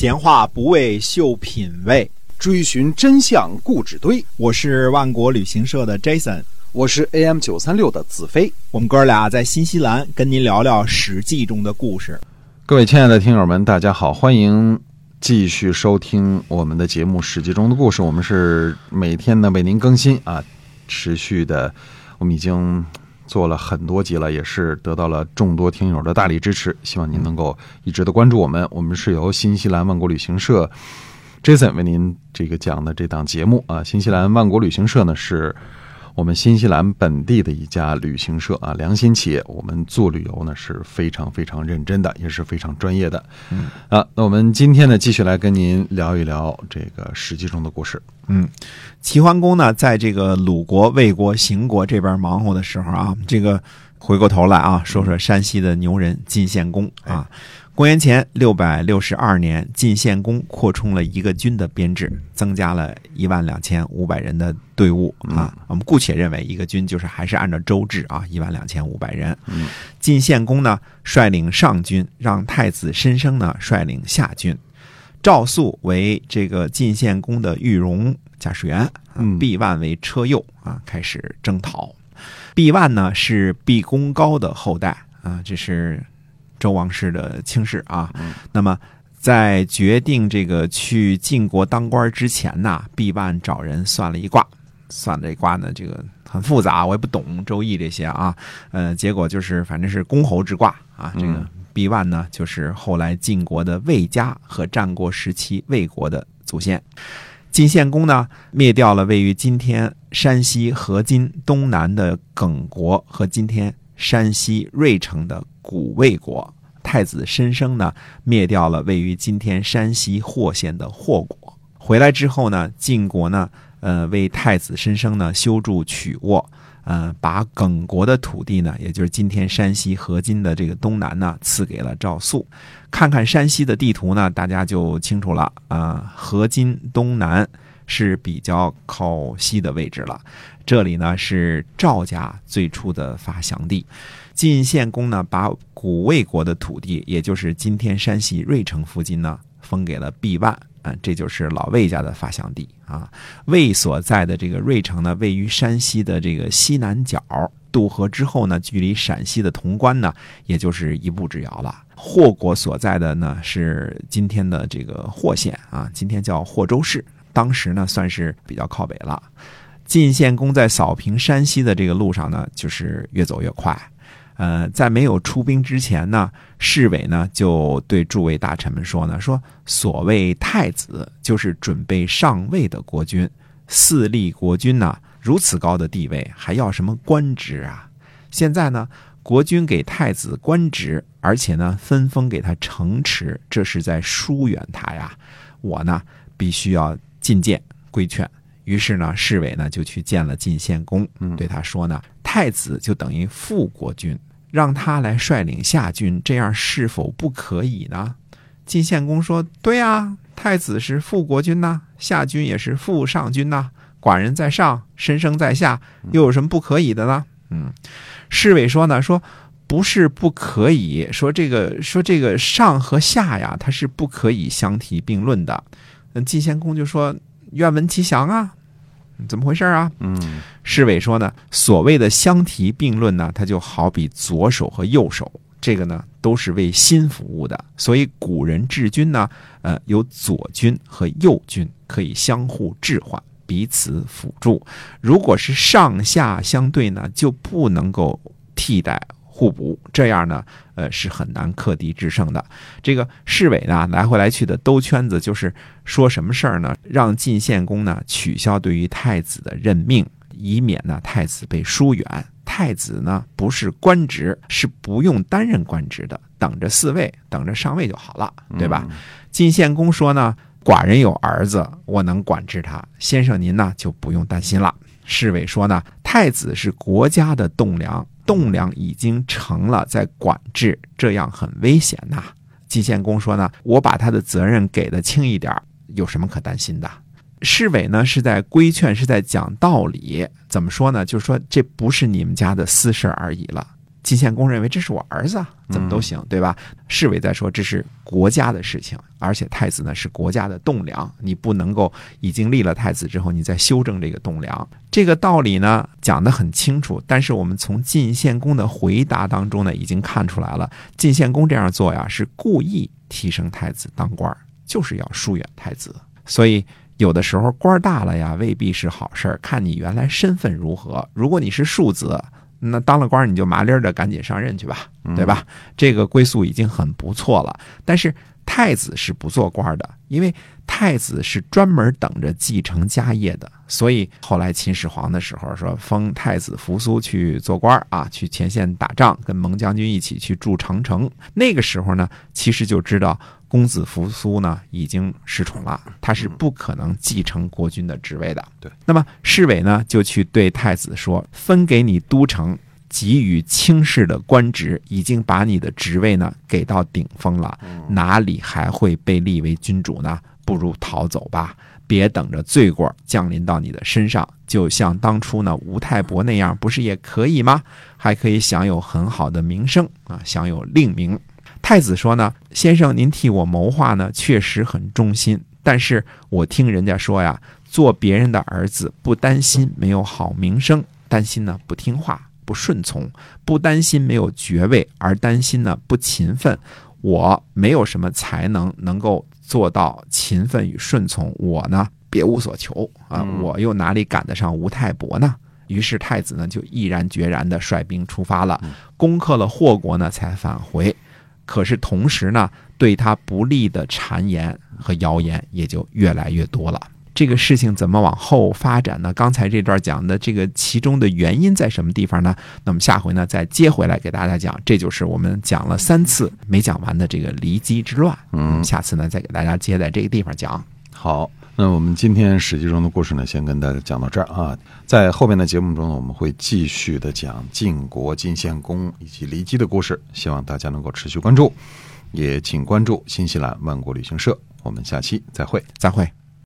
闲话不为秀品味，追寻真相故纸堆。我是万国旅行社的 Jason，我是 AM 九三六的子飞。我们哥俩在新西兰跟您聊聊《史记》中的故事。各位亲爱的听友们，大家好，欢迎继续收听我们的节目《史记》中的故事。我们是每天呢为您更新啊，持续的，我们已经做了很多集了，也是得到了众多听友的大力支持。希望您能够一直的关注我们。我们是由新西兰万国旅行社 Jason 为您这个讲的这档节目啊。新西兰万国旅行社呢是。我们新西兰本地的一家旅行社啊，良心企业，我们做旅游呢是非常非常认真的，也是非常专业的。嗯啊，那我们今天呢继续来跟您聊一聊这个《史记》中的故事。嗯，齐桓公呢，在这个鲁国、魏国、邢国这边忙活的时候啊，这个回过头来啊，说说山西的牛人晋献公啊。公元前六百六十二年，晋献公扩充了一个军的编制，增加了一万两千五百人的队伍啊。我们姑且认为一个军就是还是按照周制啊，一万两千五百人。晋献公呢率领上军，让太子申生呢率领下军。赵肃为这个晋献公的御戎驾驶员，毕万为车右啊，开始征讨。毕万呢是毕公高的后代啊，这是。周王室的轻视啊，那么在决定这个去晋国当官之前呢，毕万找人算了一卦，算这卦呢，这个很复杂，我也不懂周易这些啊，呃，结果就是反正是公侯之卦啊，这个毕万呢，就是后来晋国的魏家和战国时期魏国的祖先。晋献公呢，灭掉了位于今天山西河津东南的耿国和今天山西芮城的。古魏国太子申生呢，灭掉了位于今天山西霍县的霍国。回来之后呢，晋国呢，呃，为太子申生呢修筑曲沃，呃，把耿国的土地呢，也就是今天山西河津的这个东南呢，赐给了赵肃。看看山西的地图呢，大家就清楚了啊，河津东南是比较靠西的位置了。这里呢是赵家最初的发祥地。晋献公呢，把古魏国的土地，也就是今天山西芮城附近呢，封给了毕万，啊，这就是老魏家的发祥地啊。魏所在的这个芮城呢，位于山西的这个西南角，渡河之后呢，距离陕西的潼关呢，也就是一步之遥了。霍国所在的呢，是今天的这个霍县啊，今天叫霍州市，当时呢，算是比较靠北了。晋献公在扫平山西的这个路上呢，就是越走越快。呃，在没有出兵之前呢，侍卫呢就对诸位大臣们说呢，说所谓太子就是准备上位的国君，四立国君呢如此高的地位，还要什么官职啊？现在呢，国君给太子官职，而且呢分封给他城池，这是在疏远他呀。我呢必须要进谏规劝。于是呢，侍卫呢就去见了晋献公，对他说呢，太子就等于副国君。让他来率领下军，这样是否不可以呢？晋献公说：“对呀，太子是副国君呐，下军也是副上军呐。寡人在上，申生在下，又有什么不可以的呢？”嗯，侍卫说呢：“说不是不可以，说这个说这个上和下呀，它是不可以相提并论的。”嗯，晋献公就说：“愿闻其详啊。”怎么回事啊？嗯，侍卫说呢，所谓的相提并论呢，它就好比左手和右手，这个呢都是为心服务的。所以古人治军呢，呃，有左军和右军可以相互置换，彼此辅助。如果是上下相对呢，就不能够替代。互补，这样呢，呃，是很难克敌制胜的。这个侍卫呢，来回来去的兜圈子，就是说什么事儿呢？让晋献公呢取消对于太子的任命，以免呢太子被疏远。太子呢不是官职，是不用担任官职的，等着四位，等着上位就好了，对吧？晋献公说呢，寡人有儿子，我能管制他。先生您呢就不用担心了。侍卫说呢，太子是国家的栋梁。栋梁已经成了，在管制，这样很危险呐。晋献公说呢，我把他的责任给的轻一点，有什么可担心的？侍卫呢是在规劝，是在讲道理。怎么说呢？就是说这不是你们家的私事而已了。晋献公认为这是我儿子啊，怎么都行，对吧？侍卫在说这是国家的事情，而且太子呢是国家的栋梁，你不能够已经立了太子之后，你再修正这个栋梁。这个道理呢讲得很清楚，但是我们从晋献公的回答当中呢，已经看出来了，晋献公这样做呀是故意提升太子当官，就是要疏远太子。所以有的时候官大了呀，未必是好事儿，看你原来身份如何。如果你是庶子。那当了官你就麻利儿的赶紧上任去吧，对吧？这个归宿已经很不错了。但是太子是不做官的，因为太子是专门等着继承家业的。所以后来秦始皇的时候说封太子扶苏去做官啊，去前线打仗，跟蒙将军一起去筑长城。那个时候呢，其实就知道。公子扶苏呢，已经失宠了，他是不可能继承国君的职位的。对，那么侍卫呢，就去对太子说：“分给你都城，给予轻视的官职，已经把你的职位呢给到顶峰了，哪里还会被立为君主呢？不如逃走吧，别等着罪过降临到你的身上。就像当初呢吴太伯那样，不是也可以吗？还可以享有很好的名声啊，享有令名。”太子说呢，先生您替我谋划呢，确实很忠心。但是我听人家说呀，做别人的儿子不担心没有好名声，担心呢不听话、不顺从；不担心没有爵位，而担心呢不勤奋。我没有什么才能能够做到勤奋与顺从，我呢别无所求啊，我又哪里赶得上吴太伯呢？于是太子呢就毅然决然地率兵出发了，攻克了霍国呢，才返回。可是同时呢，对他不利的谗言和谣言也就越来越多了。这个事情怎么往后发展呢？刚才这段讲的这个其中的原因在什么地方呢？那么下回呢再接回来给大家讲。这就是我们讲了三次没讲完的这个骊姬之乱。嗯，下次呢再给大家接在这个地方讲。好。那我们今天史记中的故事呢，先跟大家讲到这儿啊。在后面的节目中呢，我们会继续的讲晋国晋献公以及骊姬的故事，希望大家能够持续关注，也请关注新西兰万国旅行社。我们下期再会，再会。